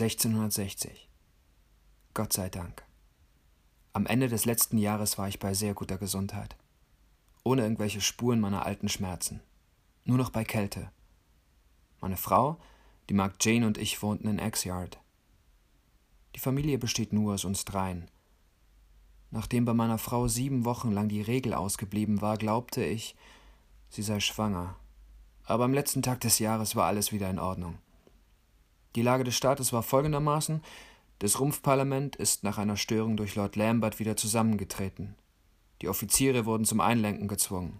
1660. Gott sei Dank. Am Ende des letzten Jahres war ich bei sehr guter Gesundheit. Ohne irgendwelche Spuren meiner alten Schmerzen. Nur noch bei Kälte. Meine Frau, die Mark Jane und ich wohnten in Exyard. Die Familie besteht nur aus uns dreien. Nachdem bei meiner Frau sieben Wochen lang die Regel ausgeblieben war, glaubte ich, sie sei schwanger. Aber am letzten Tag des Jahres war alles wieder in Ordnung. Die Lage des Staates war folgendermaßen: Das Rumpfparlament ist nach einer Störung durch Lord Lambert wieder zusammengetreten. Die Offiziere wurden zum Einlenken gezwungen.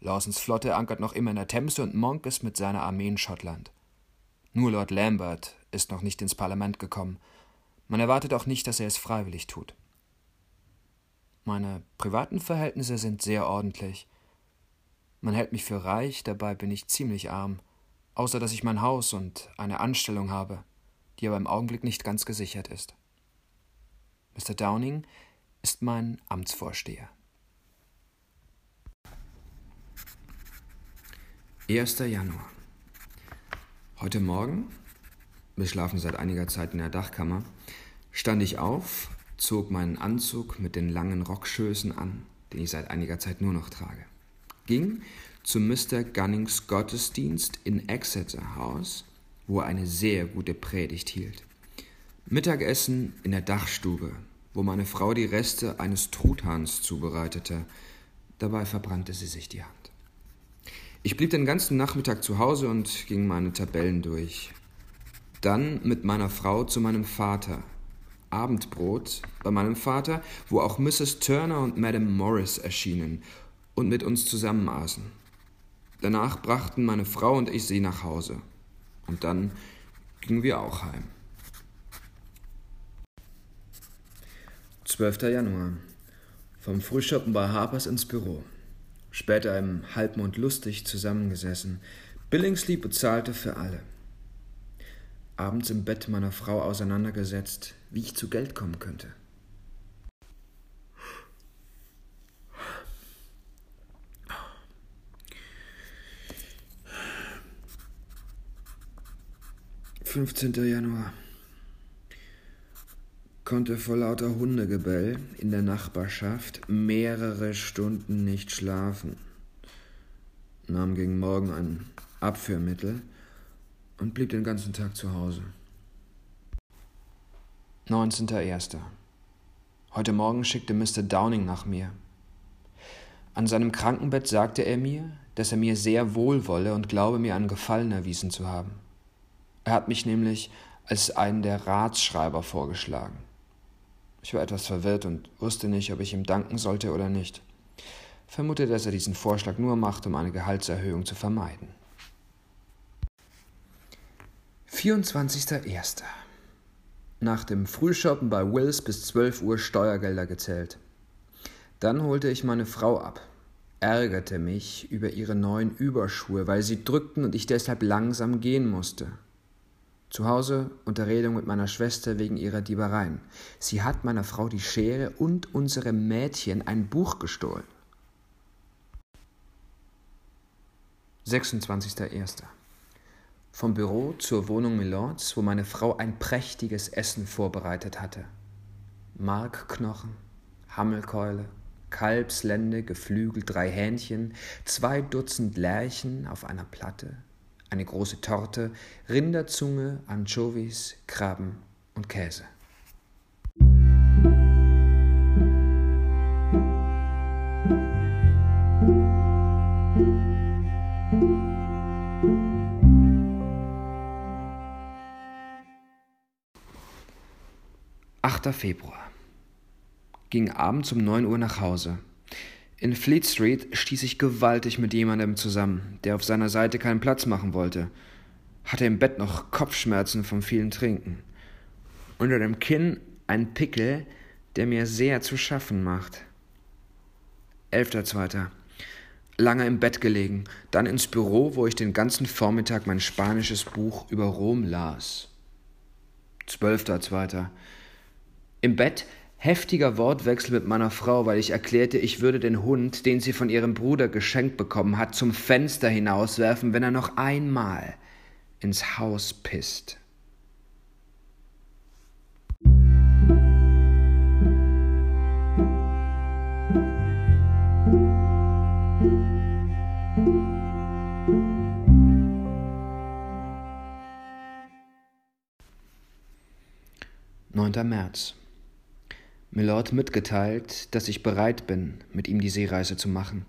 Lawsons Flotte ankert noch immer in der Themse und Monk ist mit seiner Armee in Schottland. Nur Lord Lambert ist noch nicht ins Parlament gekommen. Man erwartet auch nicht, dass er es freiwillig tut. Meine privaten Verhältnisse sind sehr ordentlich. Man hält mich für reich, dabei bin ich ziemlich arm außer dass ich mein Haus und eine Anstellung habe, die aber im Augenblick nicht ganz gesichert ist. Mr. Downing ist mein Amtsvorsteher. 1. Januar. Heute Morgen, wir schlafen seit einiger Zeit in der Dachkammer, stand ich auf, zog meinen Anzug mit den langen Rockschößen an, den ich seit einiger Zeit nur noch trage, ging zu Mr. Gunnings Gottesdienst in Exeter House, wo er eine sehr gute Predigt hielt. Mittagessen in der Dachstube, wo meine Frau die Reste eines Truthahns zubereitete. Dabei verbrannte sie sich die Hand. Ich blieb den ganzen Nachmittag zu Hause und ging meine Tabellen durch. Dann mit meiner Frau zu meinem Vater. Abendbrot bei meinem Vater, wo auch Mrs. Turner und Madame Morris erschienen und mit uns zusammen aßen. Danach brachten meine Frau und ich sie nach Hause. Und dann gingen wir auch heim. 12. Januar. Vom Frühschoppen bei Harpers ins Büro. Später im Halbmond lustig zusammengesessen. Billingsley bezahlte für alle. Abends im Bett meiner Frau auseinandergesetzt, wie ich zu Geld kommen könnte. 15. Januar. Konnte vor lauter Hundegebell in der Nachbarschaft mehrere Stunden nicht schlafen. Nahm gegen Morgen ein Abführmittel und blieb den ganzen Tag zu Hause. 19.01. Heute Morgen schickte Mr. Downing nach mir. An seinem Krankenbett sagte er mir, dass er mir sehr wohl wolle und glaube, mir einen Gefallen erwiesen zu haben. Er hat mich nämlich als einen der Ratsschreiber vorgeschlagen. Ich war etwas verwirrt und wusste nicht, ob ich ihm danken sollte oder nicht. Vermute, dass er diesen Vorschlag nur macht, um eine Gehaltserhöhung zu vermeiden. 24.01. Nach dem Frühshoppen bei Wills bis 12 Uhr Steuergelder gezählt. Dann holte ich meine Frau ab, ärgerte mich über ihre neuen Überschuhe, weil sie drückten und ich deshalb langsam gehen musste. Zu Hause Unterredung mit meiner Schwester wegen ihrer Diebereien. Sie hat meiner Frau die Schere und unserem Mädchen ein Buch gestohlen. 26.01. Vom Büro zur Wohnung Milords, wo meine Frau ein prächtiges Essen vorbereitet hatte. Markknochen, Hammelkeule, Kalbslende, Geflügel, drei Hähnchen, zwei Dutzend Lärchen auf einer Platte, eine große Torte, Rinderzunge, Anchovies, Krabben und Käse. Achter Februar. Ging abends um neun Uhr nach Hause. In Fleet Street stieß ich gewaltig mit jemandem zusammen, der auf seiner Seite keinen Platz machen wollte. Hatte im Bett noch Kopfschmerzen vom vielen Trinken. Unter dem Kinn ein Pickel, der mir sehr zu schaffen macht. Elfter Zweiter. Lange im Bett gelegen, dann ins Büro, wo ich den ganzen Vormittag mein spanisches Buch über Rom las. Zwölfter Zweiter. Im Bett heftiger Wortwechsel mit meiner Frau, weil ich erklärte, ich würde den Hund, den sie von ihrem Bruder geschenkt bekommen hat, zum Fenster hinauswerfen, wenn er noch einmal ins Haus pisst. Neunter März Milord mitgeteilt, dass ich bereit bin, mit ihm die Seereise zu machen.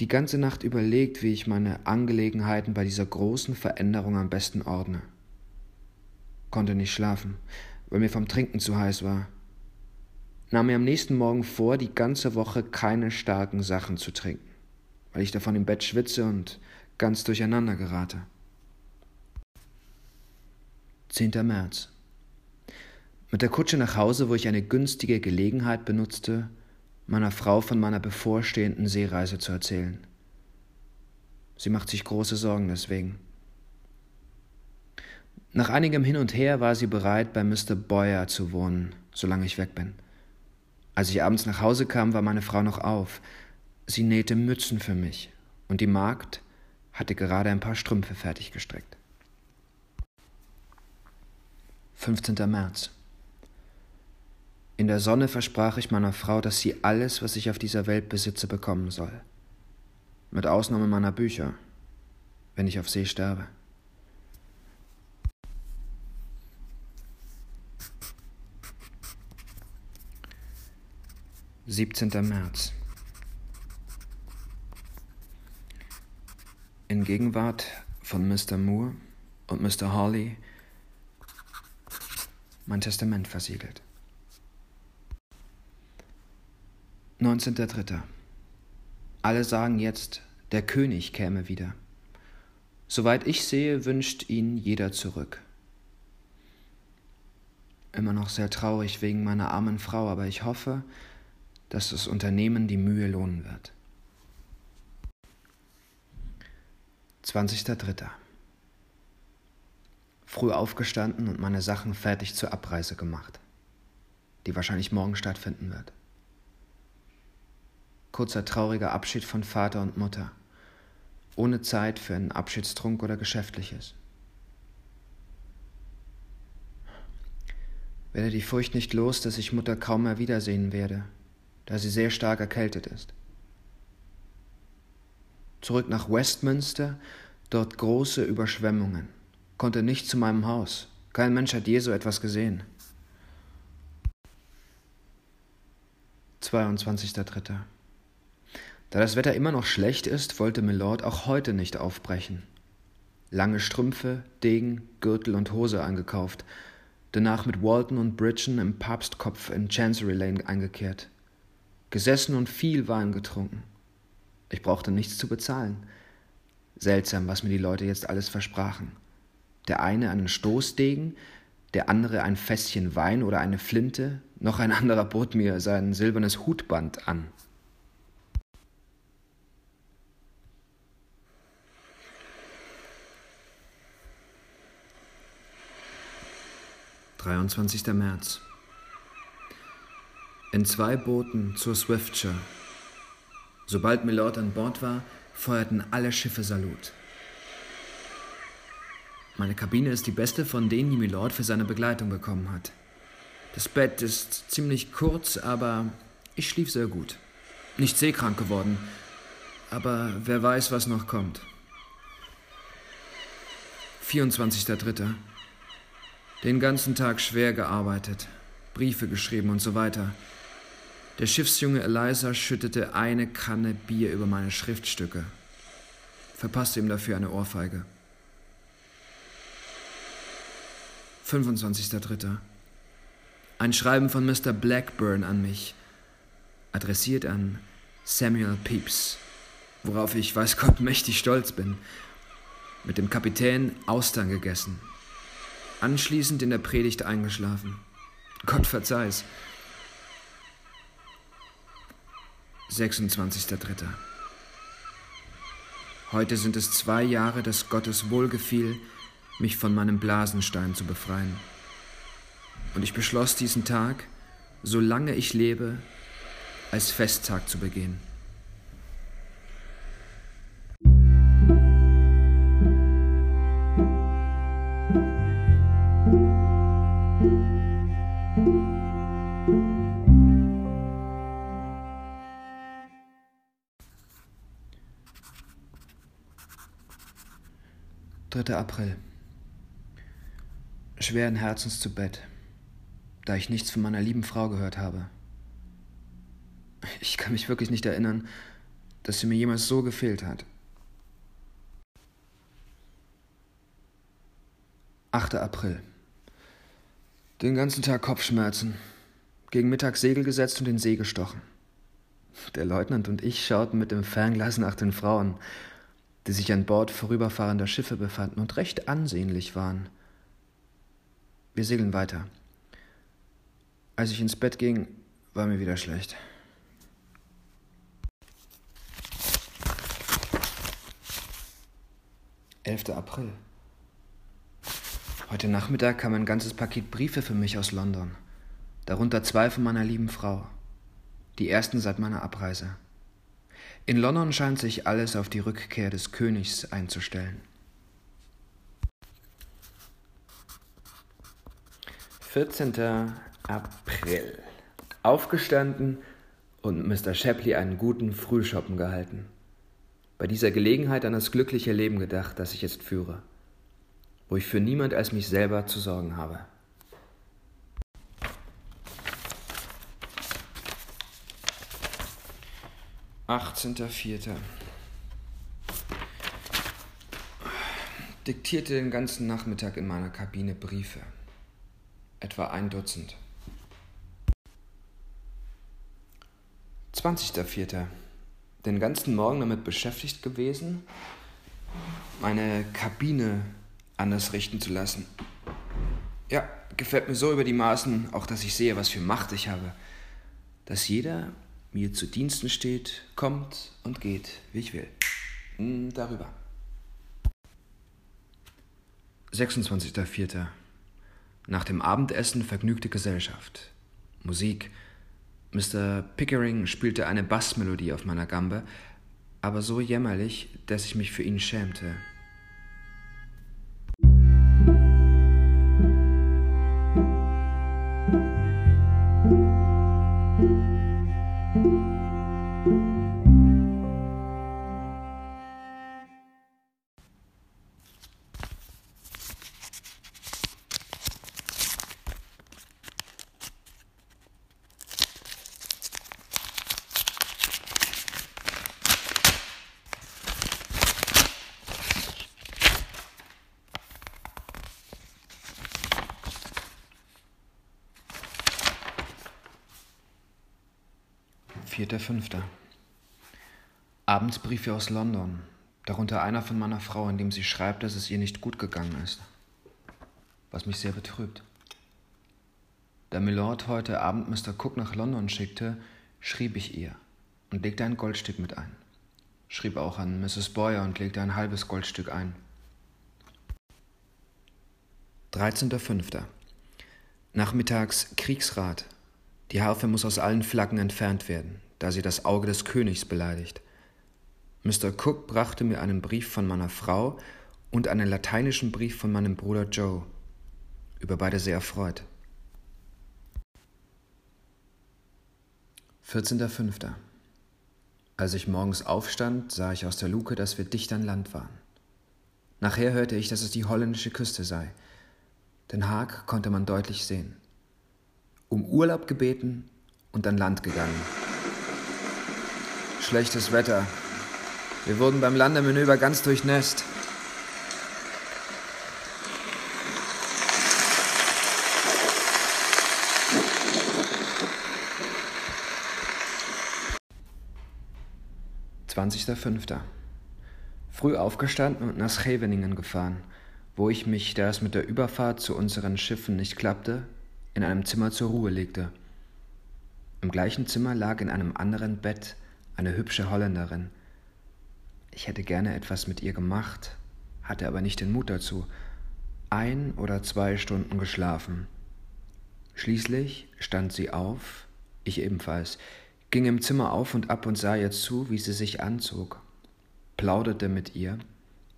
Die ganze Nacht überlegt, wie ich meine Angelegenheiten bei dieser großen Veränderung am besten ordne. Konnte nicht schlafen, weil mir vom Trinken zu heiß war. Nahm mir am nächsten Morgen vor, die ganze Woche keine starken Sachen zu trinken, weil ich davon im Bett schwitze und ganz durcheinander gerate. 10. März. Mit der Kutsche nach Hause, wo ich eine günstige Gelegenheit benutzte, meiner Frau von meiner bevorstehenden Seereise zu erzählen. Sie macht sich große Sorgen deswegen. Nach einigem Hin und Her war sie bereit, bei Mr. Boyer zu wohnen, solange ich weg bin. Als ich abends nach Hause kam, war meine Frau noch auf. Sie nähte Mützen für mich, und die Magd hatte gerade ein paar Strümpfe fertiggestrickt. 15. März. In der Sonne versprach ich meiner Frau, dass sie alles, was ich auf dieser Welt besitze, bekommen soll. Mit Ausnahme meiner Bücher, wenn ich auf See sterbe. Siebzehnter März. In Gegenwart von Mr. Moore und Mr. Hawley mein Testament versiegelt. 19.3. Alle sagen jetzt, der König käme wieder. Soweit ich sehe, wünscht ihn jeder zurück. Immer noch sehr traurig wegen meiner armen Frau, aber ich hoffe, dass das Unternehmen die Mühe lohnen wird. 20.3. Früh aufgestanden und meine Sachen fertig zur Abreise gemacht, die wahrscheinlich morgen stattfinden wird kurzer trauriger Abschied von Vater und Mutter, ohne Zeit für einen Abschiedstrunk oder Geschäftliches. Werde die Furcht nicht los, dass ich Mutter kaum mehr wiedersehen werde, da sie sehr stark erkältet ist. Zurück nach Westminster, dort große Überschwemmungen, konnte nicht zu meinem Haus. Kein Mensch hat je so etwas gesehen. 22.3. Da das Wetter immer noch schlecht ist, wollte Milord auch heute nicht aufbrechen. Lange Strümpfe, Degen, Gürtel und Hose eingekauft, danach mit Walton und Bridgen im Papstkopf in Chancery Lane eingekehrt. Gesessen und viel Wein getrunken. Ich brauchte nichts zu bezahlen. Seltsam, was mir die Leute jetzt alles versprachen. Der eine einen Stoßdegen, der andere ein Fässchen Wein oder eine Flinte, noch ein anderer bot mir sein silbernes Hutband an. 23. März. In zwei Booten zur Swiftsure. Sobald Milord an Bord war, feuerten alle Schiffe Salut. Meine Kabine ist die beste von denen, die Milord für seine Begleitung bekommen hat. Das Bett ist ziemlich kurz, aber ich schlief sehr gut. Nicht seekrank geworden, aber wer weiß, was noch kommt. 24.3. Den ganzen Tag schwer gearbeitet, Briefe geschrieben und so weiter. Der Schiffsjunge Eliza schüttete eine Kanne Bier über meine Schriftstücke, verpasste ihm dafür eine Ohrfeige. 25.3. Ein Schreiben von Mr. Blackburn an mich, adressiert an Samuel Pepys, worauf ich, weiß Gott, mächtig stolz bin. Mit dem Kapitän Austern gegessen, anschließend in der Predigt eingeschlafen. Gott verzeih's. 26.3. Heute sind es zwei Jahre, dass Gottes wohlgefiel, mich von meinem Blasenstein zu befreien. Und ich beschloss diesen Tag, solange ich lebe, als Festtag zu begehen. 3. April. Schweren Herzens zu Bett, da ich nichts von meiner lieben Frau gehört habe. Ich kann mich wirklich nicht erinnern, dass sie mir jemals so gefehlt hat. 8. April. Den ganzen Tag Kopfschmerzen. Gegen Mittag Segel gesetzt und den See gestochen. Der Leutnant und ich schauten mit dem Fernglas nach den Frauen, die sich an Bord vorüberfahrender Schiffe befanden und recht ansehnlich waren. Wir segeln weiter. Als ich ins Bett ging, war mir wieder schlecht. Elfter April. Heute Nachmittag kam ein ganzes Paket Briefe für mich aus London, darunter zwei von meiner lieben Frau, die ersten seit meiner Abreise. In London scheint sich alles auf die Rückkehr des Königs einzustellen. 14. April. Aufgestanden und Mr. Shapley einen guten Frühschoppen gehalten. Bei dieser Gelegenheit an das glückliche Leben gedacht, das ich jetzt führe wo ich für niemand als mich selber zu sorgen habe. Achtzehnter Vierter. Diktierte den ganzen Nachmittag in meiner Kabine Briefe. Etwa ein Dutzend. 20.04. Den ganzen Morgen damit beschäftigt gewesen, meine Kabine anders richten zu lassen. Ja, gefällt mir so über die Maßen, auch dass ich sehe, was für Macht ich habe. Dass jeder mir zu Diensten steht, kommt und geht, wie ich will. Hm, darüber. 26.04. Nach dem Abendessen vergnügte Gesellschaft. Musik. Mr. Pickering spielte eine Bassmelodie auf meiner Gambe, aber so jämmerlich, dass ich mich für ihn schämte. Vierter, fünfter. Abends Briefe aus London, darunter einer von meiner Frau, in dem sie schreibt, dass es ihr nicht gut gegangen ist, was mich sehr betrübt. Da Milord heute Abend Mr. Cook nach London schickte, schrieb ich ihr und legte ein Goldstück mit ein. Schrieb auch an Mrs. Boyer und legte ein halbes Goldstück ein. 13.05. Nachmittags Kriegsrat die Harfe muss aus allen Flaggen entfernt werden, da sie das Auge des Königs beleidigt. Mr. Cook brachte mir einen Brief von meiner Frau und einen lateinischen Brief von meinem Bruder Joe, über beide sehr erfreut. 14.05. Als ich morgens aufstand, sah ich aus der Luke, dass wir dicht an Land waren. Nachher hörte ich, dass es die holländische Küste sei. Den Haag konnte man deutlich sehen um Urlaub gebeten und an Land gegangen. Schlechtes Wetter. Wir wurden beim Landemanöver ganz durchnässt. Fünfter. Früh aufgestanden und nach Scheveningen gefahren, wo ich mich, da es mit der Überfahrt zu unseren Schiffen nicht klappte, in einem Zimmer zur Ruhe legte. Im gleichen Zimmer lag in einem anderen Bett eine hübsche Holländerin. Ich hätte gerne etwas mit ihr gemacht, hatte aber nicht den Mut dazu. Ein oder zwei Stunden geschlafen. Schließlich stand sie auf, ich ebenfalls, ging im Zimmer auf und ab und sah ihr zu, wie sie sich anzog, plauderte mit ihr,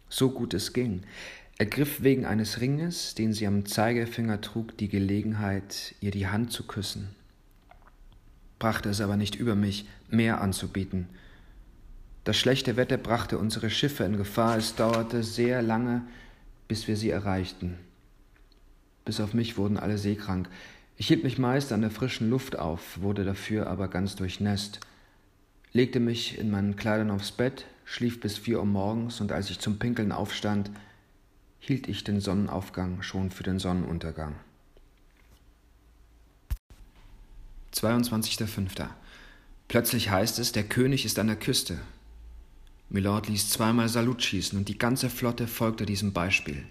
so gut es ging, ergriff wegen eines Ringes, den sie am Zeigefinger trug, die Gelegenheit, ihr die Hand zu küssen, brachte es aber nicht über mich, mehr anzubieten. Das schlechte Wetter brachte unsere Schiffe in Gefahr, es dauerte sehr lange, bis wir sie erreichten. Bis auf mich wurden alle seekrank. Ich hielt mich meist an der frischen Luft auf, wurde dafür aber ganz durchnässt, legte mich in meinen Kleidern aufs Bett, schlief bis vier Uhr morgens und als ich zum Pinkeln aufstand, hielt ich den Sonnenaufgang schon für den Sonnenuntergang. 22.05. Plötzlich heißt es, der König ist an der Küste. Milord ließ zweimal Salut schießen und die ganze Flotte folgte diesem Beispiel.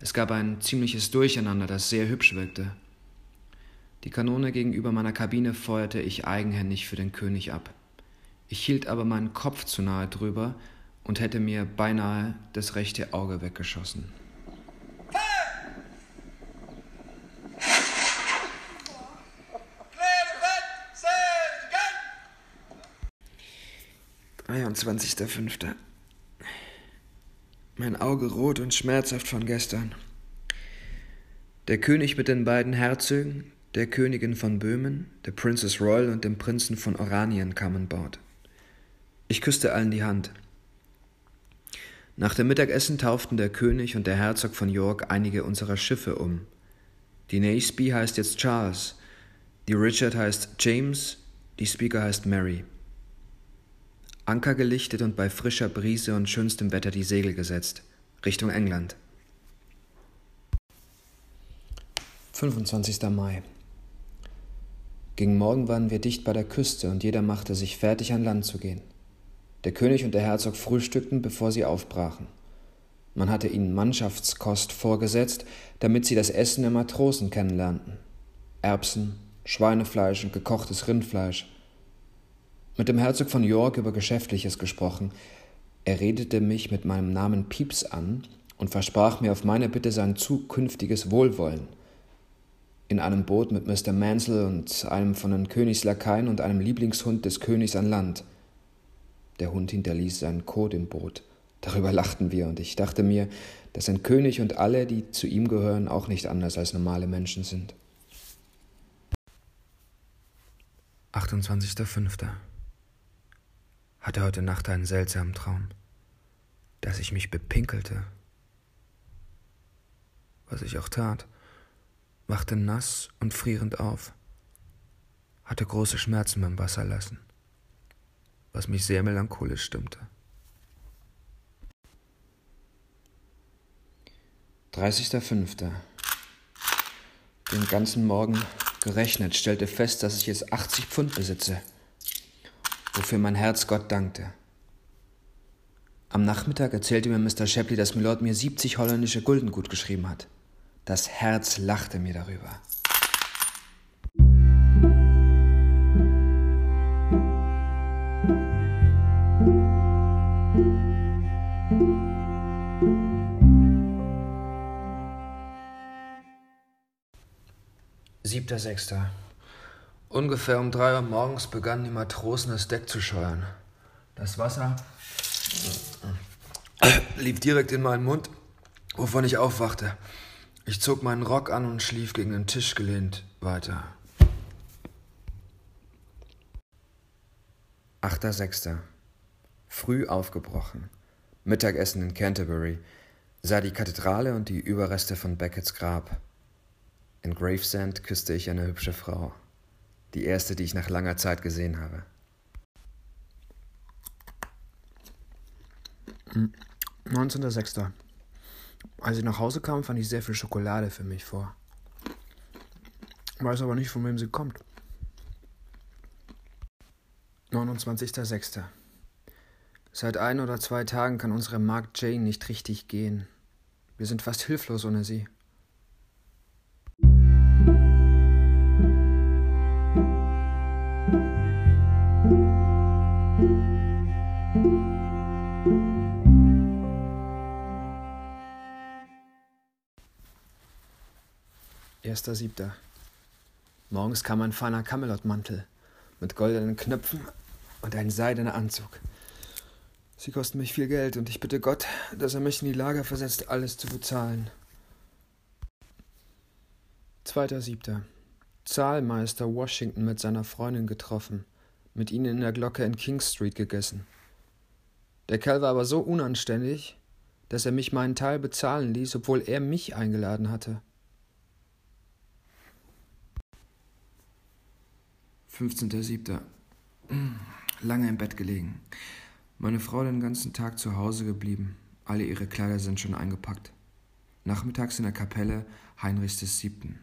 Es gab ein ziemliches Durcheinander, das sehr hübsch wirkte. Die Kanone gegenüber meiner Kabine feuerte ich eigenhändig für den König ab. Ich hielt aber meinen Kopf zu nahe drüber und hätte mir beinahe das rechte Auge weggeschossen. 23.05. Mein Auge rot und schmerzhaft von gestern. Der König mit den beiden Herzögen, der Königin von Böhmen, der Princess Royal und dem Prinzen von Oranien kamen Bord. Ich küsste allen die Hand. Nach dem Mittagessen tauften der König und der Herzog von York einige unserer Schiffe um. Die Naseby heißt jetzt Charles, die Richard heißt James, die Speaker heißt Mary. Anker gelichtet und bei frischer Brise und schönstem Wetter die Segel gesetzt, Richtung England. 25. Mai. Gegen Morgen waren wir dicht bei der Küste und jeder machte sich fertig, an Land zu gehen. Der König und der Herzog frühstückten, bevor sie aufbrachen. Man hatte ihnen Mannschaftskost vorgesetzt, damit sie das Essen der Matrosen kennenlernten. Erbsen, Schweinefleisch und gekochtes Rindfleisch, mit dem Herzog von York über Geschäftliches gesprochen. Er redete mich mit meinem Namen Pieps an und versprach mir auf meine Bitte sein zukünftiges Wohlwollen. In einem Boot mit Mr. Mansell und einem von den Königslakaien und einem Lieblingshund des Königs an Land. Der Hund hinterließ seinen Kot im Boot. Darüber lachten wir, und ich dachte mir, dass ein König und alle, die zu ihm gehören, auch nicht anders als normale Menschen sind. 28.05 hatte heute Nacht einen seltsamen Traum, dass ich mich bepinkelte. Was ich auch tat, wachte nass und frierend auf, hatte große Schmerzen beim Wasserlassen, was mich sehr melancholisch stimmte. 30.05. Den ganzen Morgen gerechnet, stellte fest, dass ich jetzt 80 Pfund besitze wofür mein Herz Gott dankte. Am Nachmittag erzählte mir Mr. Shapley, dass Milord mir 70 holländische Gulden gut geschrieben hat. Das Herz lachte mir darüber. Siebter Sechster. Ungefähr um drei Uhr morgens begannen die Matrosen das Deck zu scheuern. Das Wasser lief direkt in meinen Mund, wovon ich aufwachte. Ich zog meinen Rock an und schlief gegen den Tisch gelehnt weiter. 8.6. Früh aufgebrochen. Mittagessen in Canterbury. Sah die Kathedrale und die Überreste von Beckets Grab. In Gravesend küsste ich eine hübsche Frau. Die erste, die ich nach langer Zeit gesehen habe. Hm. 19.06. Als ich nach Hause kam, fand ich sehr viel Schokolade für mich vor. Weiß aber nicht, von wem sie kommt. 29.06. Seit ein oder zwei Tagen kann unsere Magd Jane nicht richtig gehen. Wir sind fast hilflos ohne sie. 1.7. Morgens kam ein feiner Camelot-Mantel mit goldenen Knöpfen und ein seidener Anzug. Sie kosten mich viel Geld und ich bitte Gott, dass er mich in die Lage versetzt, alles zu bezahlen. 2.7. Zahlmeister Washington mit seiner Freundin getroffen, mit ihnen in der Glocke in King Street gegessen. Der Kerl war aber so unanständig, dass er mich meinen Teil bezahlen ließ, obwohl er mich eingeladen hatte. 15.07. Lange im Bett gelegen. Meine Frau den ganzen Tag zu Hause geblieben. Alle ihre Kleider sind schon eingepackt. Nachmittags in der Kapelle Heinrichs VII.,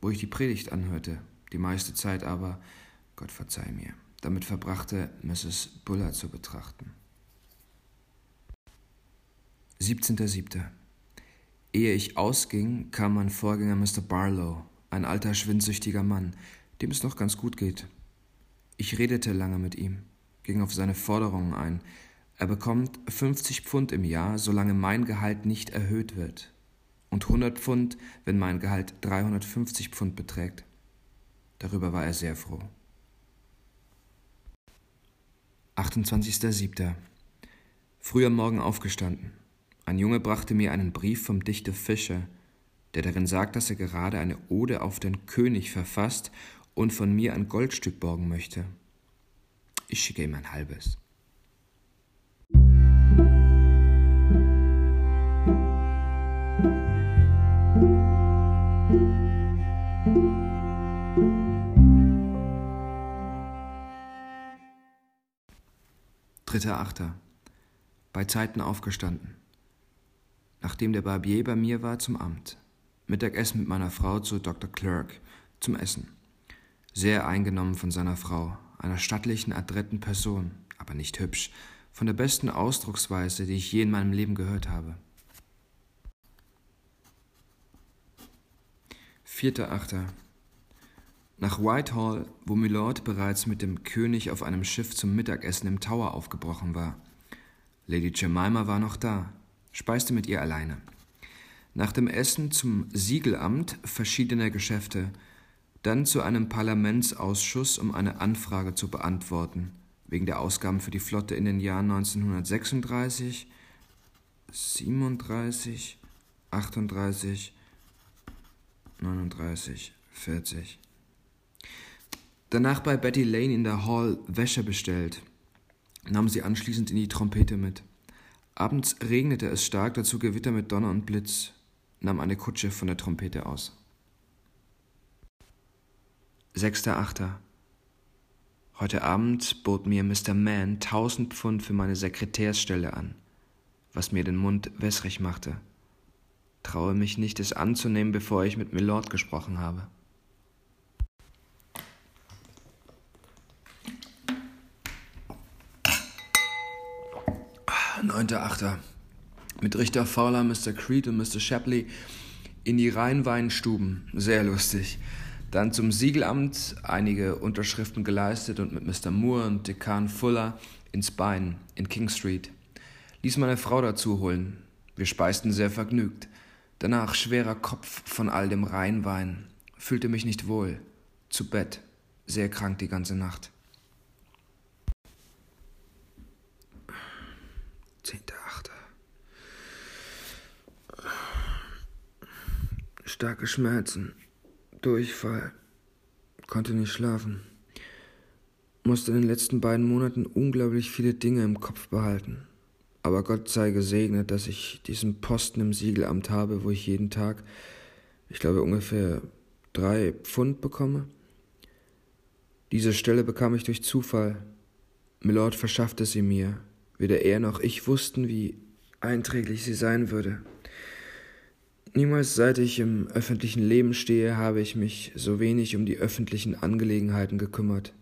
wo ich die Predigt anhörte, die meiste Zeit aber, Gott verzeih mir, damit verbrachte, Mrs. Buller zu betrachten. 17.07. Ehe ich ausging, kam mein Vorgänger Mr. Barlow, ein alter, schwindsüchtiger Mann, dem es noch ganz gut geht. Ich redete lange mit ihm, ging auf seine Forderungen ein. Er bekommt 50 Pfund im Jahr, solange mein Gehalt nicht erhöht wird, und 100 Pfund, wenn mein Gehalt 350 Pfund beträgt. Darüber war er sehr froh. 28.07. Früh am Morgen aufgestanden. Ein Junge brachte mir einen Brief vom Dichter Fischer, der darin sagt, dass er gerade eine Ode auf den König verfasst und von mir ein Goldstück borgen möchte. Ich schicke ihm ein halbes. Dritter Achter. Bei Zeiten aufgestanden. Nachdem der Barbier bei mir war, zum Amt. Mittagessen mit meiner Frau zu Dr. Clerk zum Essen sehr eingenommen von seiner Frau, einer stattlichen, adretten Person, aber nicht hübsch, von der besten Ausdrucksweise, die ich je in meinem Leben gehört habe. Vierter Achter. Nach Whitehall, wo Milord bereits mit dem König auf einem Schiff zum Mittagessen im Tower aufgebrochen war. Lady Jemima war noch da, speiste mit ihr alleine. Nach dem Essen zum Siegelamt verschiedener Geschäfte, dann zu einem Parlamentsausschuss, um eine Anfrage zu beantworten, wegen der Ausgaben für die Flotte in den Jahren 1936, 37, 38, 39, 40. Danach bei Betty Lane in der Hall Wäsche bestellt, nahm sie anschließend in die Trompete mit. Abends regnete es stark, dazu Gewitter mit Donner und Blitz, nahm eine Kutsche von der Trompete aus. 6.8. Heute Abend bot mir Mr. Mann tausend Pfund für meine Sekretärsstelle an, was mir den Mund wässrig machte. Traue mich nicht, es anzunehmen, bevor ich mit Milord gesprochen habe. Neunter Achter. Mit Richter Fowler, Mr. Creed und Mr. Shapley in die Rheinweinstuben. Sehr lustig. Dann zum Siegelamt einige Unterschriften geleistet und mit Mr. Moore und Dekan Fuller ins Bein in King Street. Ließ meine Frau dazu holen. Wir speisten sehr vergnügt. Danach schwerer Kopf von all dem Rheinwein. Fühlte mich nicht wohl. Zu Bett. Sehr krank die ganze Nacht. Zehnter Achter. Starke Schmerzen. Durchfall. Konnte nicht schlafen. Musste in den letzten beiden Monaten unglaublich viele Dinge im Kopf behalten. Aber Gott sei gesegnet, dass ich diesen Posten im Siegelamt habe, wo ich jeden Tag, ich glaube, ungefähr drei Pfund bekomme. Diese Stelle bekam ich durch Zufall. Milord verschaffte sie mir. Weder er noch ich wussten, wie einträglich sie sein würde. Niemals seit ich im öffentlichen Leben stehe, habe ich mich so wenig um die öffentlichen Angelegenheiten gekümmert,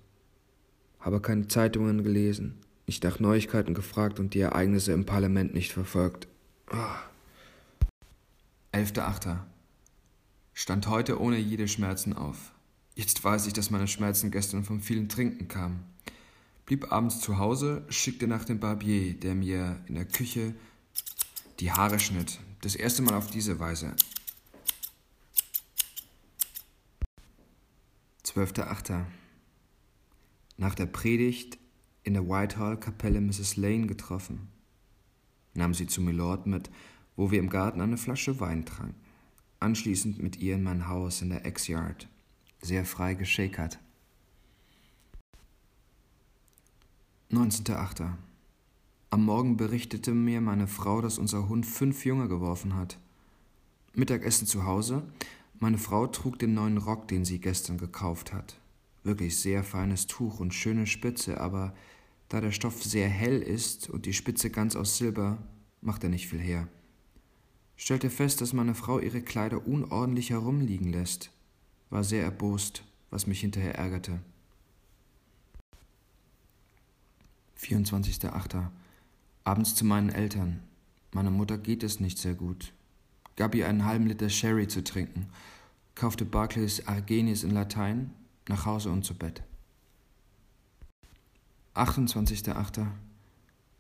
habe keine Zeitungen gelesen, nicht nach Neuigkeiten gefragt und die Ereignisse im Parlament nicht verfolgt. Oh. 11.8. Stand heute ohne jede Schmerzen auf. Jetzt weiß ich, dass meine Schmerzen gestern vom vielen Trinken kamen. Blieb abends zu Hause, schickte nach dem Barbier, der mir in der Küche die Haare schnitt, das erste Mal auf diese Weise. 12.8. Nach der Predigt in der Whitehall-Kapelle Mrs. Lane getroffen. Nahm sie zu Milord mit, wo wir im Garten eine Flasche Wein tranken. Anschließend mit ihr in mein Haus in der X-Yard. Sehr frei geschakert. 19.8. Am Morgen berichtete mir meine Frau, dass unser Hund fünf Junge geworfen hat. Mittagessen zu Hause. Meine Frau trug den neuen Rock, den sie gestern gekauft hat. Wirklich sehr feines Tuch und schöne Spitze, aber da der Stoff sehr hell ist und die Spitze ganz aus Silber, macht er nicht viel her. Stellte fest, dass meine Frau ihre Kleider unordentlich herumliegen lässt. War sehr erbost, was mich hinterher ärgerte. 24.8. Abends zu meinen Eltern. Meiner Mutter geht es nicht sehr gut. Gab ihr einen halben Liter Sherry zu trinken, kaufte Barclays Argenis in Latein, nach Hause und zu Bett. 28.8.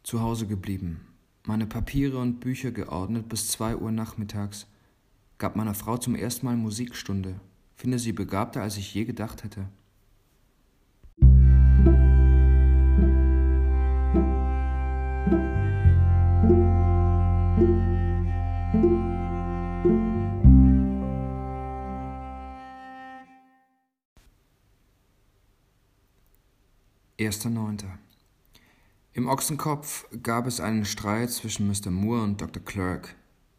Zu Hause geblieben. Meine Papiere und Bücher geordnet bis zwei Uhr nachmittags. Gab meiner Frau zum ersten Mal Musikstunde. Finde sie begabter, als ich je gedacht hätte. 1.9. Im Ochsenkopf gab es einen Streit zwischen Mr. Moore und Dr. Clerk.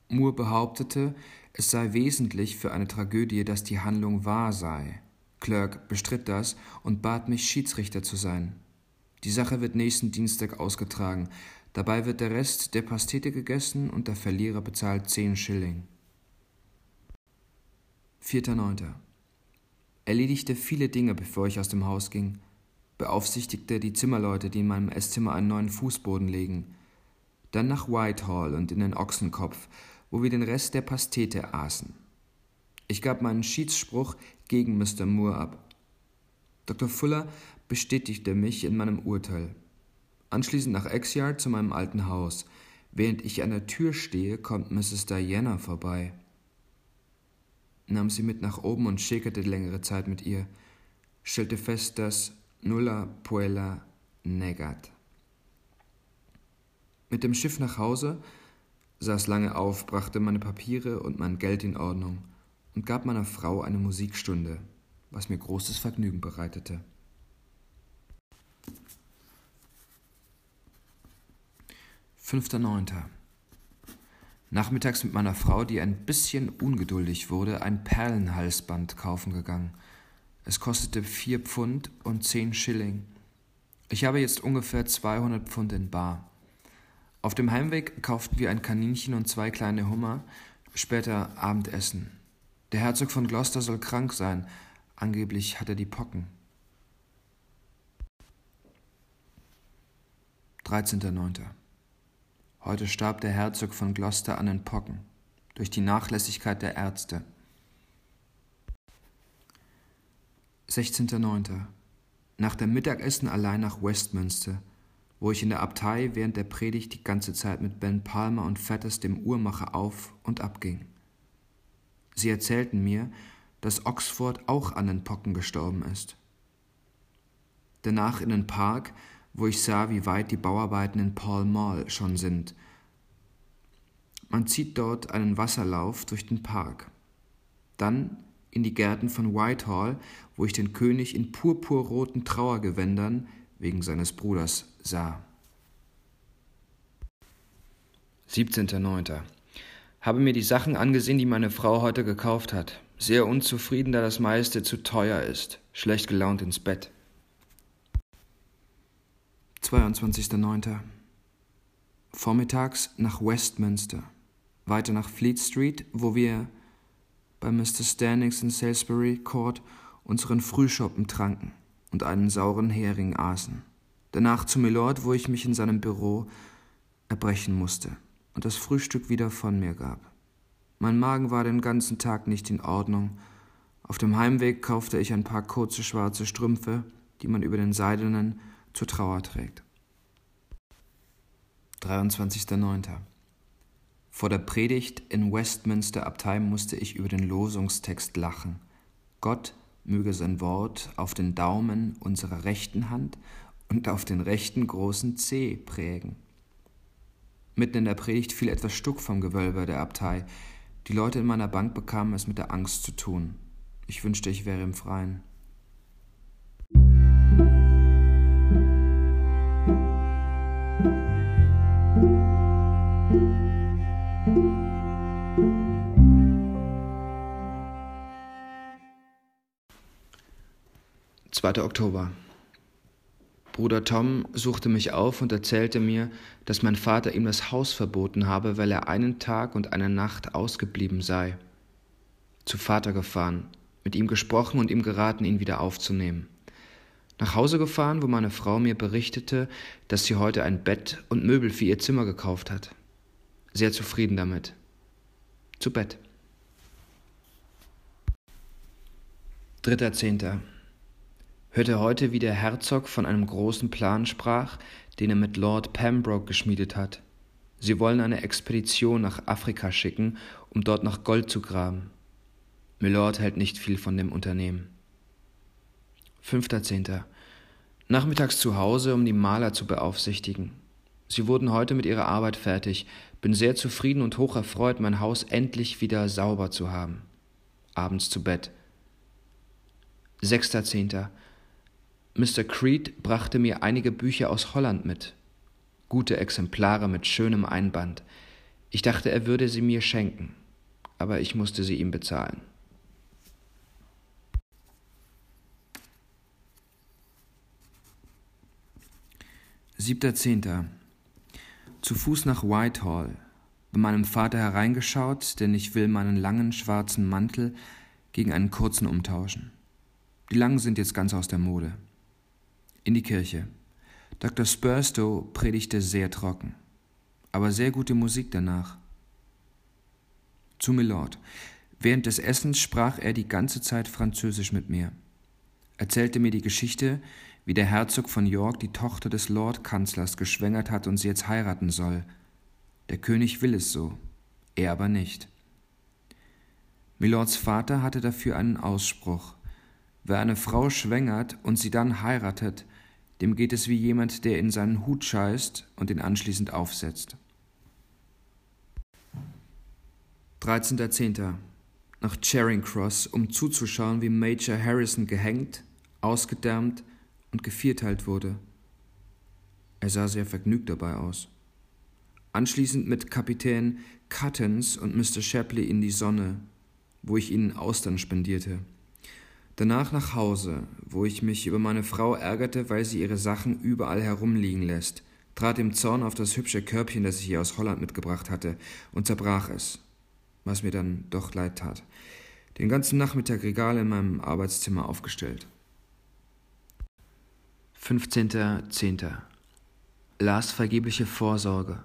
Moore behauptete, es sei wesentlich für eine Tragödie, dass die Handlung wahr sei. Clerk bestritt das und bat mich, Schiedsrichter zu sein. Die Sache wird nächsten Dienstag ausgetragen. Dabei wird der Rest der Pastete gegessen und der Verlierer bezahlt zehn Schilling. 4.9. Erledigte viele Dinge, bevor ich aus dem Haus ging beaufsichtigte die Zimmerleute, die in meinem Esszimmer einen neuen Fußboden legen. Dann nach Whitehall und in den Ochsenkopf, wo wir den Rest der Pastete aßen. Ich gab meinen Schiedsspruch gegen Mr. Moore ab. Dr. Fuller bestätigte mich in meinem Urteil. Anschließend nach Exyard zu meinem alten Haus. Während ich an der Tür stehe, kommt Mrs. Diana vorbei. Nahm sie mit nach oben und schäkerte längere Zeit mit ihr, stellte fest, dass nulla puella negat. Mit dem Schiff nach Hause, saß lange auf, brachte meine Papiere und mein Geld in Ordnung und gab meiner Frau eine Musikstunde, was mir großes Vergnügen bereitete. Fünfter Neunter. Nachmittags mit meiner Frau, die ein bisschen ungeduldig wurde, ein Perlenhalsband kaufen gegangen – es kostete vier Pfund und zehn Schilling. Ich habe jetzt ungefähr 200 Pfund in Bar. Auf dem Heimweg kauften wir ein Kaninchen und zwei kleine Hummer, später Abendessen. Der Herzog von Gloucester soll krank sein, angeblich hat er die Pocken. 13.09. Heute starb der Herzog von Gloucester an den Pocken, durch die Nachlässigkeit der Ärzte. 16.09. Nach dem Mittagessen allein nach Westminster, wo ich in der Abtei während der Predigt die ganze Zeit mit Ben Palmer und Fetters dem Uhrmacher auf und abging. Sie erzählten mir, dass Oxford auch an den Pocken gestorben ist. Danach in den Park, wo ich sah, wie weit die Bauarbeiten in Pall Mall schon sind. Man zieht dort einen Wasserlauf durch den Park. Dann in die Gärten von Whitehall, wo ich den König in purpurroten Trauergewändern wegen seines Bruders sah. 17.09. Habe mir die Sachen angesehen, die meine Frau heute gekauft hat. Sehr unzufrieden, da das meiste zu teuer ist. Schlecht gelaunt ins Bett. 22.09. Vormittags nach Westminster. Weiter nach Fleet Street, wo wir bei Mr. Standings in Salisbury Court unseren Frühschoppen tranken und einen sauren Hering aßen. Danach zu Mylord, wo ich mich in seinem Büro erbrechen musste und das Frühstück wieder von mir gab. Mein Magen war den ganzen Tag nicht in Ordnung. Auf dem Heimweg kaufte ich ein paar kurze schwarze Strümpfe, die man über den seidenen zur Trauer trägt. 23.09. Vor der Predigt in Westminster Abtei musste ich über den Losungstext lachen. Gott möge sein Wort auf den Daumen unserer rechten Hand und auf den rechten großen Zeh prägen. Mitten in der Predigt fiel etwas Stuck vom Gewölbe der Abtei. Die Leute in meiner Bank bekamen es mit der Angst zu tun. Ich wünschte, ich wäre im Freien. 2. Oktober. Bruder Tom suchte mich auf und erzählte mir, dass mein Vater ihm das Haus verboten habe, weil er einen Tag und eine Nacht ausgeblieben sei. Zu Vater gefahren, mit ihm gesprochen und ihm geraten, ihn wieder aufzunehmen. Nach Hause gefahren, wo meine Frau mir berichtete, dass sie heute ein Bett und Möbel für ihr Zimmer gekauft hat. Sehr zufrieden damit. Zu Bett. 3.10 hört er heute, wie der Herzog von einem großen Plan sprach, den er mit Lord Pembroke geschmiedet hat. Sie wollen eine Expedition nach Afrika schicken, um dort nach Gold zu graben. Milord hält nicht viel von dem Unternehmen. 5.10. Nachmittags zu Hause, um die Maler zu beaufsichtigen. Sie wurden heute mit ihrer Arbeit fertig. Bin sehr zufrieden und hoch erfreut, mein Haus endlich wieder sauber zu haben. Abends zu Bett. 6.10. Mr. Creed brachte mir einige Bücher aus Holland mit. Gute Exemplare mit schönem Einband. Ich dachte, er würde sie mir schenken, aber ich musste sie ihm bezahlen. Siebter Zehnter. Zu Fuß nach Whitehall. Bei meinem Vater hereingeschaut, denn ich will meinen langen schwarzen Mantel gegen einen kurzen umtauschen. Die langen sind jetzt ganz aus der Mode in die Kirche. Dr. Spurstow predigte sehr trocken, aber sehr gute Musik danach. Zu Milord. Während des Essens sprach er die ganze Zeit Französisch mit mir, erzählte mir die Geschichte, wie der Herzog von York die Tochter des Lordkanzlers geschwängert hat und sie jetzt heiraten soll. Der König will es so, er aber nicht. Milords Vater hatte dafür einen Ausspruch. Wer eine Frau schwängert und sie dann heiratet, dem geht es wie jemand, der in seinen Hut scheißt und ihn anschließend aufsetzt. 13.10. Nach Charing Cross, um zuzuschauen, wie Major Harrison gehängt, ausgedärmt und gevierteilt wurde. Er sah sehr vergnügt dabei aus. Anschließend mit Kapitän Cuttens und Mr. Shapley in die Sonne, wo ich ihnen Austern spendierte. Danach nach Hause, wo ich mich über meine Frau ärgerte, weil sie ihre Sachen überall herumliegen lässt, trat im Zorn auf das hübsche Körbchen, das ich ihr aus Holland mitgebracht hatte, und zerbrach es, was mir dann doch leid tat. Den ganzen Nachmittag Regale in meinem Arbeitszimmer aufgestellt. 15.10. Las vergebliche Vorsorge.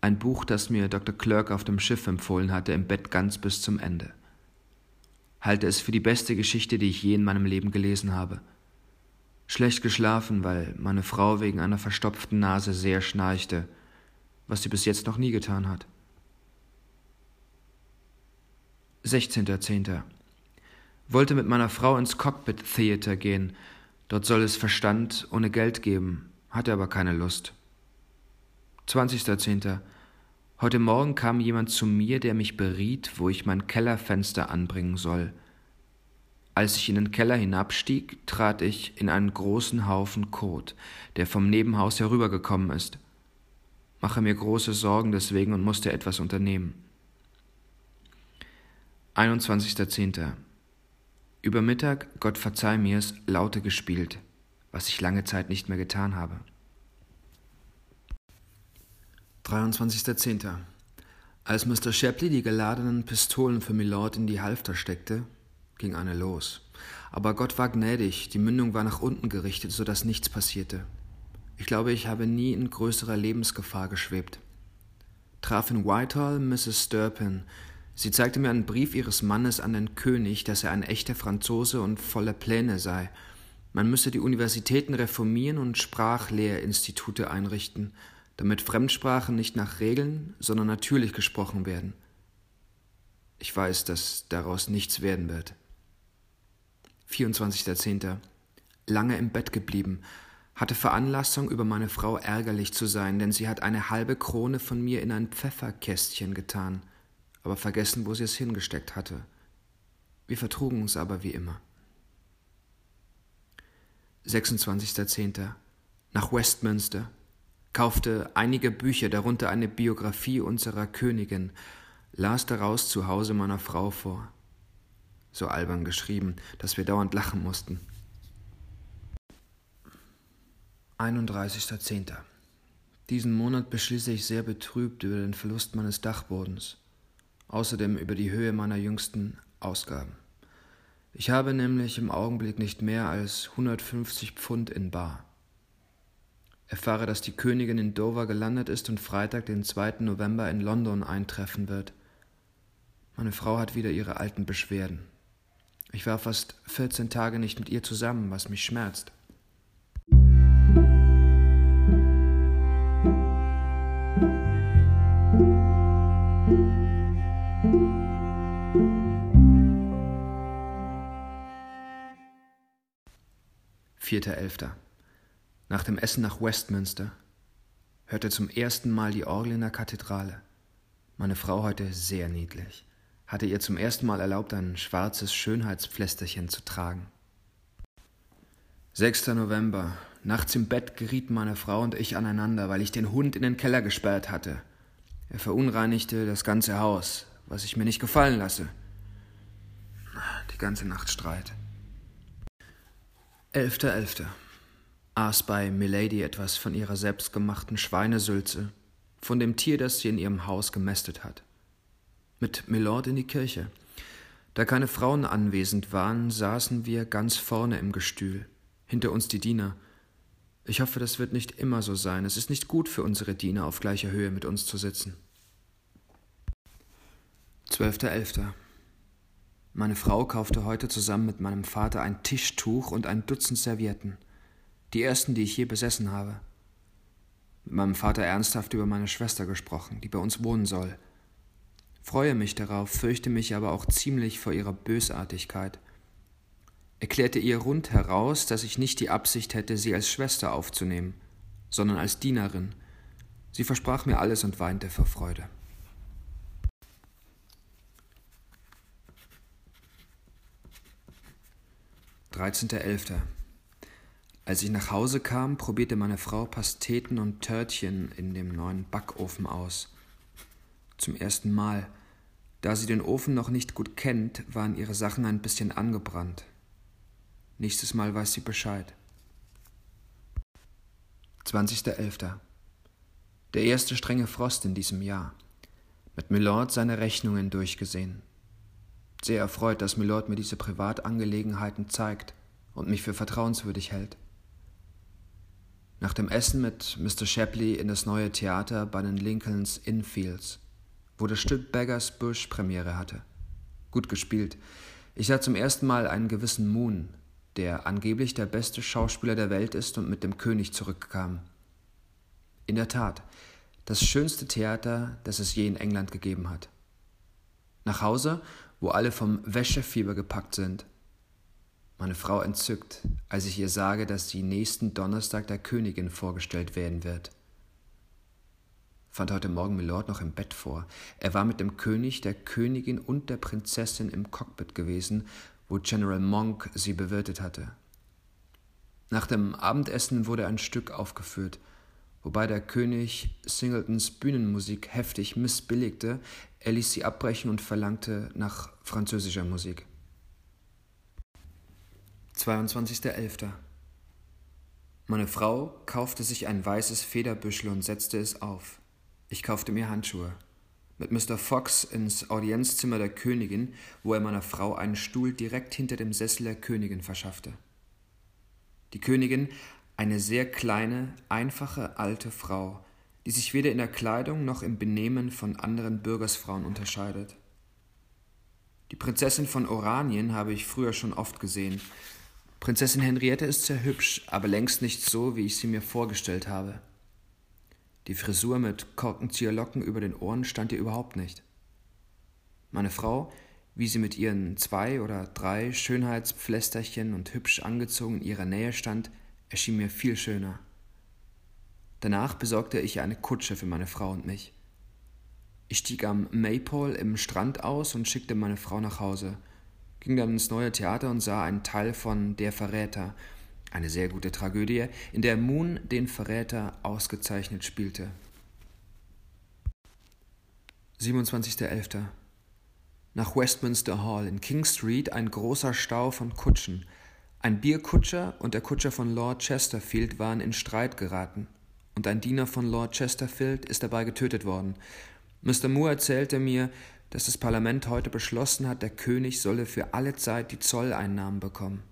Ein Buch, das mir Dr. Clerk auf dem Schiff empfohlen hatte, im Bett ganz bis zum Ende halte es für die beste Geschichte, die ich je in meinem Leben gelesen habe. Schlecht geschlafen, weil meine Frau wegen einer verstopften Nase sehr schnarchte, was sie bis jetzt noch nie getan hat. 16.10. Wollte mit meiner Frau ins Cockpit Theater gehen. Dort soll es Verstand ohne Geld geben, hatte aber keine Lust. 20.10. Heute Morgen kam jemand zu mir, der mich beriet, wo ich mein Kellerfenster anbringen soll. Als ich in den Keller hinabstieg, trat ich in einen großen Haufen Kot, der vom Nebenhaus herübergekommen ist. Mache mir große Sorgen deswegen und musste etwas unternehmen. 21.10. Über Mittag, Gott verzeih mir's, Laute gespielt, was ich lange Zeit nicht mehr getan habe. 23.10. Als Mr. Shapley die geladenen Pistolen für Milord in die Halfter steckte, ging eine los. Aber Gott war gnädig, die Mündung war nach unten gerichtet, so dass nichts passierte. Ich glaube, ich habe nie in größerer Lebensgefahr geschwebt. Traf in Whitehall Mrs. Sturpin. Sie zeigte mir einen Brief ihres Mannes an den König, dass er ein echter Franzose und voller Pläne sei. Man müsse die Universitäten reformieren und Sprachlehrinstitute einrichten damit Fremdsprachen nicht nach Regeln, sondern natürlich gesprochen werden. Ich weiß, dass daraus nichts werden wird. 24.10. Lange im Bett geblieben, hatte Veranlassung, über meine Frau ärgerlich zu sein, denn sie hat eine halbe Krone von mir in ein Pfefferkästchen getan, aber vergessen, wo sie es hingesteckt hatte. Wir vertrugen uns aber wie immer. 26.10. Nach Westminster, kaufte einige Bücher, darunter eine Biografie unserer Königin, las daraus zu Hause meiner Frau vor. So albern geschrieben, dass wir dauernd lachen mussten. 31.10. Diesen Monat beschließe ich sehr betrübt über den Verlust meines Dachbodens, außerdem über die Höhe meiner jüngsten Ausgaben. Ich habe nämlich im Augenblick nicht mehr als 150 Pfund in Bar. Erfahre, dass die Königin in Dover gelandet ist und Freitag, den 2. November in London eintreffen wird. Meine Frau hat wieder ihre alten Beschwerden. Ich war fast 14 Tage nicht mit ihr zusammen, was mich schmerzt. Vierter Elfter. Nach dem Essen nach Westminster hörte zum ersten Mal die Orgel in der Kathedrale. Meine Frau heute sehr niedlich, hatte ihr zum ersten Mal erlaubt, ein schwarzes Schönheitspflästerchen zu tragen. 6. November. Nachts im Bett gerieten meine Frau und ich aneinander, weil ich den Hund in den Keller gesperrt hatte. Er verunreinigte das ganze Haus, was ich mir nicht gefallen lasse. Die ganze Nacht Streit. 11.11. .11. aß bei Milady etwas von ihrer selbstgemachten Schweinesülze, von dem Tier, das sie in ihrem Haus gemästet hat. Mit Milord in die Kirche. Da keine Frauen anwesend waren, saßen wir ganz vorne im Gestühl, hinter uns die Diener. Ich hoffe, das wird nicht immer so sein. Es ist nicht gut für unsere Diener, auf gleicher Höhe mit uns zu sitzen. 12.11. Meine Frau kaufte heute zusammen mit meinem Vater ein Tischtuch und ein Dutzend Servietten, die ersten, die ich je besessen habe. Mit meinem Vater ernsthaft über meine Schwester gesprochen, die bei uns wohnen soll. Freue mich darauf, fürchte mich aber auch ziemlich vor ihrer Bösartigkeit. Erklärte ihr rund heraus, dass ich nicht die Absicht hätte, sie als Schwester aufzunehmen, sondern als Dienerin. Sie versprach mir alles und weinte vor Freude. 13.11. Als ich nach Hause kam, probierte meine Frau Pasteten und Törtchen in dem neuen Backofen aus. Zum ersten Mal. Da sie den Ofen noch nicht gut kennt, waren ihre Sachen ein bisschen angebrannt. Nächstes Mal weiß sie Bescheid. 20.11. Der erste strenge Frost in diesem Jahr. Mit Milord seine Rechnungen durchgesehen sehr erfreut, dass Milord mir diese Privatangelegenheiten zeigt und mich für vertrauenswürdig hält. Nach dem Essen mit Mr. Shapley in das neue Theater bei den Lincolns Infields, wo das Stück Beggars Bush Premiere hatte. Gut gespielt. Ich sah zum ersten Mal einen gewissen Moon, der angeblich der beste Schauspieler der Welt ist und mit dem König zurückkam. In der Tat, das schönste Theater, das es je in England gegeben hat. Nach Hause wo alle vom Wäschefieber gepackt sind. Meine Frau entzückt, als ich ihr sage, dass sie nächsten Donnerstag der Königin vorgestellt werden wird. Fand heute Morgen Milord noch im Bett vor. Er war mit dem König, der Königin und der Prinzessin im Cockpit gewesen, wo General Monk sie bewirtet hatte. Nach dem Abendessen wurde ein Stück aufgeführt – wobei der König Singletons Bühnenmusik heftig missbilligte, er ließ sie abbrechen und verlangte nach französischer Musik. 22.11. Meine Frau kaufte sich ein weißes Federbüschel und setzte es auf. Ich kaufte mir Handschuhe. Mit Mr. Fox ins Audienzzimmer der Königin, wo er meiner Frau einen Stuhl direkt hinter dem Sessel der Königin verschaffte. Die Königin eine sehr kleine, einfache alte Frau, die sich weder in der Kleidung noch im Benehmen von anderen Bürgersfrauen unterscheidet. Die Prinzessin von Oranien habe ich früher schon oft gesehen. Prinzessin Henriette ist sehr hübsch, aber längst nicht so, wie ich sie mir vorgestellt habe. Die Frisur mit Korkenzieherlocken über den Ohren stand ihr überhaupt nicht. Meine Frau, wie sie mit ihren zwei oder drei Schönheitspflästerchen und hübsch angezogen in ihrer Nähe stand, erschien mir viel schöner. Danach besorgte ich eine Kutsche für meine Frau und mich. Ich stieg am Maypole im Strand aus und schickte meine Frau nach Hause, ging dann ins neue Theater und sah einen Teil von Der Verräter, Eine sehr gute Tragödie, in der Moon den Verräter ausgezeichnet spielte. 27.11. Nach Westminster Hall in King Street ein großer Stau von Kutschen. Ein Bierkutscher und der Kutscher von Lord Chesterfield waren in Streit geraten, und ein Diener von Lord Chesterfield ist dabei getötet worden. Mr. Moore erzählte mir, dass das Parlament heute beschlossen hat, der König solle für alle Zeit die Zolleinnahmen bekommen.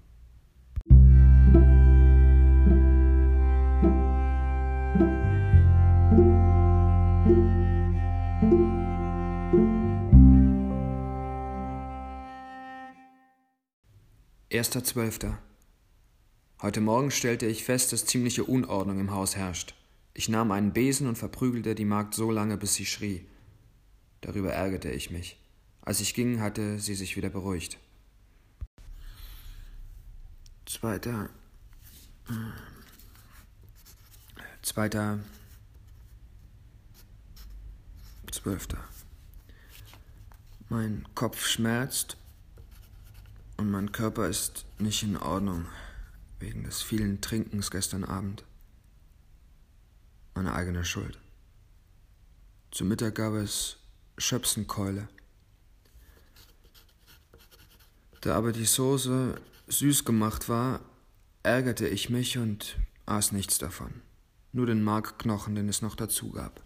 Erster Zwölfter. Heute Morgen stellte ich fest, dass ziemliche Unordnung im Haus herrscht. Ich nahm einen Besen und verprügelte die Magd so lange, bis sie schrie. Darüber ärgerte ich mich. Als ich ging, hatte sie sich wieder beruhigt. Zweiter. Zweiter. Zwölfter. Mein Kopf schmerzt und mein Körper ist nicht in Ordnung wegen des vielen Trinkens gestern Abend. Meine eigene Schuld. Zu Mittag gab es Schöpsenkeule. Da aber die Soße süß gemacht war, ärgerte ich mich und aß nichts davon, nur den Markknochen, den es noch dazu gab.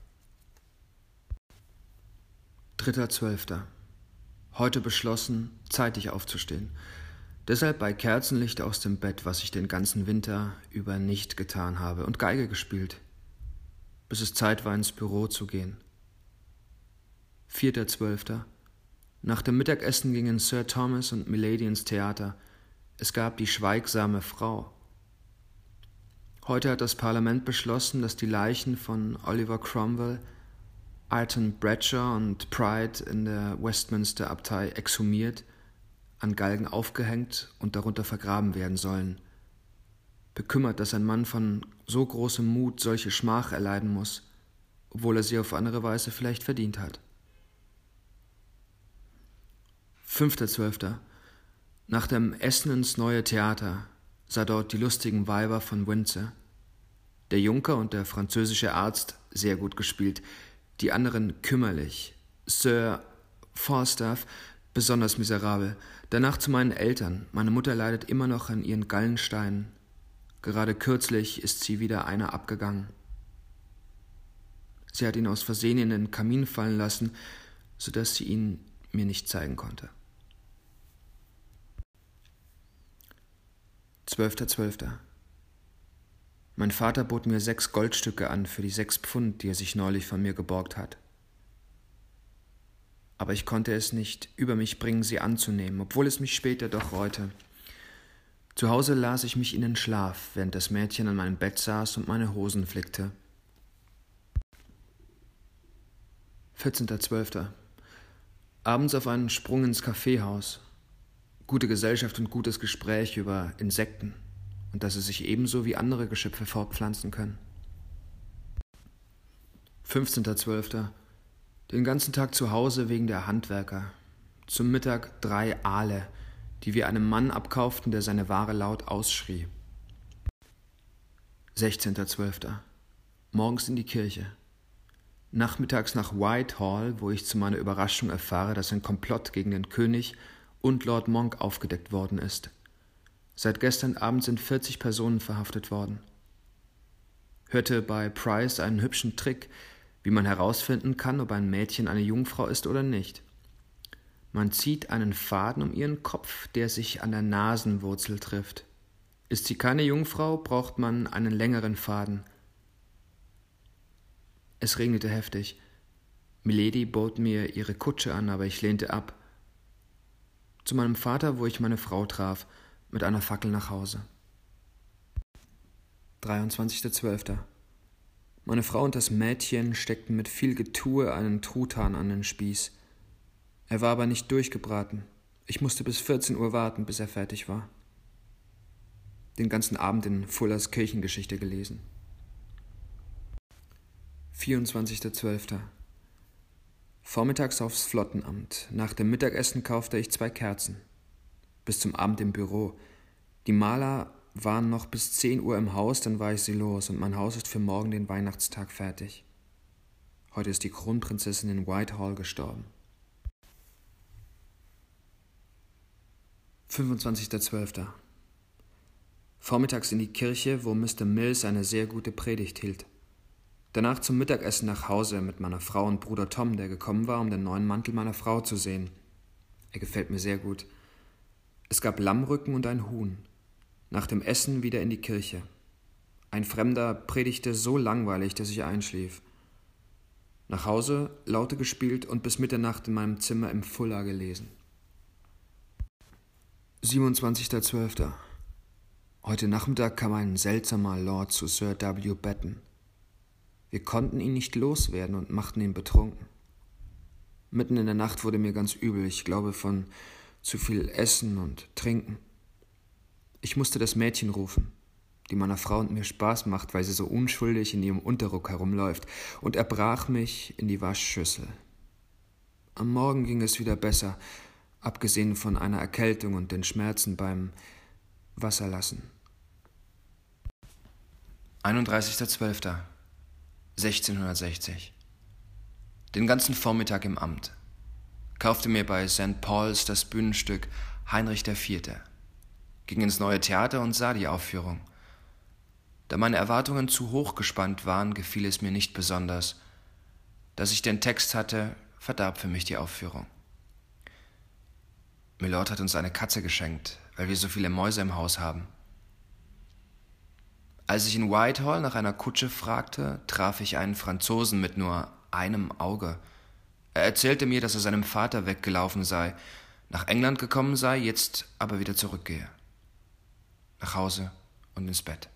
Dritter Zwölfter. Heute beschlossen, zeitig aufzustehen. Deshalb bei Kerzenlicht aus dem Bett, was ich den ganzen Winter über nicht getan habe, und Geige gespielt, bis es Zeit war, ins Büro zu gehen. 4.12. Nach dem Mittagessen gingen Sir Thomas und Milady ins Theater. Es gab die schweigsame Frau. Heute hat das Parlament beschlossen, dass die Leichen von Oliver Cromwell, Ireton Bradshaw und Pride in der Westminster Abtei exhumiert, an Galgen aufgehängt und darunter vergraben werden sollen. Bekümmert, dass ein Mann von so großem Mut solche Schmach erleiden muss, obwohl er sie auf andere Weise vielleicht verdient hat. 5.12. Nach dem Essen ins neue Theater sah dort die lustigen Weiber von Windsor. Der Junker und der französische Arzt sehr gut gespielt, die anderen kümmerlich. Sir Falstaff besonders miserabel. Danach zu meinen Eltern. Meine Mutter leidet immer noch an ihren Gallensteinen. Gerade kürzlich ist sie wieder einer abgegangen. Sie hat ihn aus Versehen in den Kamin fallen lassen, so dass sie ihn mir nicht zeigen konnte. 12.12. Mein Vater bot mir sechs Goldstücke an für die sechs Pfund, die er sich neulich von mir geborgt hat. Aber ich konnte es nicht über mich bringen, sie anzunehmen, obwohl es mich später doch reute. Zu Hause las ich mich in den Schlaf, während das Mädchen an meinem Bett saß und meine Hosen flickte. 14.12. Abends auf einen Sprung ins Kaffeehaus gute Gesellschaft und gutes Gespräch über Insekten und dass sie sich ebenso wie andere Geschöpfe fortpflanzen können. 15.12. Den ganzen Tag zu Hause wegen der Handwerker. Zum Mittag drei Aale, die wir einem Mann abkauften, der seine Ware laut ausschrie. 16.12. Morgens in die Kirche. Nachmittags nach Whitehall, wo ich zu meiner Überraschung erfahre, dass ein Komplott gegen den König und Lord Monk aufgedeckt worden ist. Seit gestern Abend sind 40 Personen verhaftet worden. Hörte bei Price einen hübschen Trick, wie man herausfinden kann, ob ein Mädchen eine Jungfrau ist oder nicht. Man zieht einen Faden um ihren Kopf, der sich an der Nasenwurzel trifft. Ist sie keine Jungfrau, braucht man einen längeren Faden. Es regnete heftig. Milady bot mir ihre Kutsche an, aber ich lehnte ab zu meinem Vater, wo ich meine Frau traf, mit einer Fackel nach Hause. 23.12. Meine Frau und das Mädchen steckten mit viel Getue einen Truthahn an den Spieß. Er war aber nicht durchgebraten. Ich musste bis 14 Uhr warten, bis er fertig war. Den ganzen Abend in Fullers Kirchengeschichte gelesen. 24.12. Vormittags aufs Flottenamt. Nach dem Mittagessen kaufte ich zwei Kerzen. Bis zum Abend im Büro. Die Maler waren noch bis 10 Uhr im Haus, dann war ich sie los und mein Haus ist für morgen den Weihnachtstag fertig. Heute ist die Kronprinzessin in Whitehall gestorben. 25.12. Vormittags in die Kirche, wo Mr. Mills eine sehr gute Predigt hielt. Danach zum Mittagessen nach Hause mit meiner Frau und Bruder Tom, der gekommen war, um den neuen Mantel meiner Frau zu sehen. Er gefällt mir sehr gut. Es gab Lammrücken und ein Huhn. Nach dem Essen wieder in die Kirche. Ein Fremder predigte so langweilig, dass ich einschlief. Nach Hause, Laute gespielt und bis Mitternacht in meinem Zimmer im Fuller gelesen. 27.12. Heute Nachmittag kam ein seltsamer Lord zu Sir W. Batten. Wir konnten ihn nicht loswerden und machten ihn betrunken. Mitten in der Nacht wurde mir ganz übel, ich glaube von zu viel Essen und Trinken. Ich musste das Mädchen rufen, die meiner Frau und mir Spaß macht, weil sie so unschuldig in ihrem Unterrock herumläuft, und er brach mich in die Waschschüssel. Am Morgen ging es wieder besser, abgesehen von einer Erkältung und den Schmerzen beim Wasserlassen. 31.12.1660 Den ganzen Vormittag im Amt. Kaufte mir bei St. Paul's das Bühnenstück Heinrich IV. Ging ins neue Theater und sah die Aufführung. Da meine Erwartungen zu hoch gespannt waren, gefiel es mir nicht besonders. Dass ich den Text hatte, verdarb für mich die Aufführung. Milord hat uns eine Katze geschenkt, weil wir so viele Mäuse im Haus haben. Als ich in Whitehall nach einer Kutsche fragte, traf ich einen Franzosen mit nur einem Auge. Er erzählte mir, dass er seinem Vater weggelaufen sei, nach England gekommen sei, jetzt aber wieder zurückgehe. Nach Hause und ins Bett.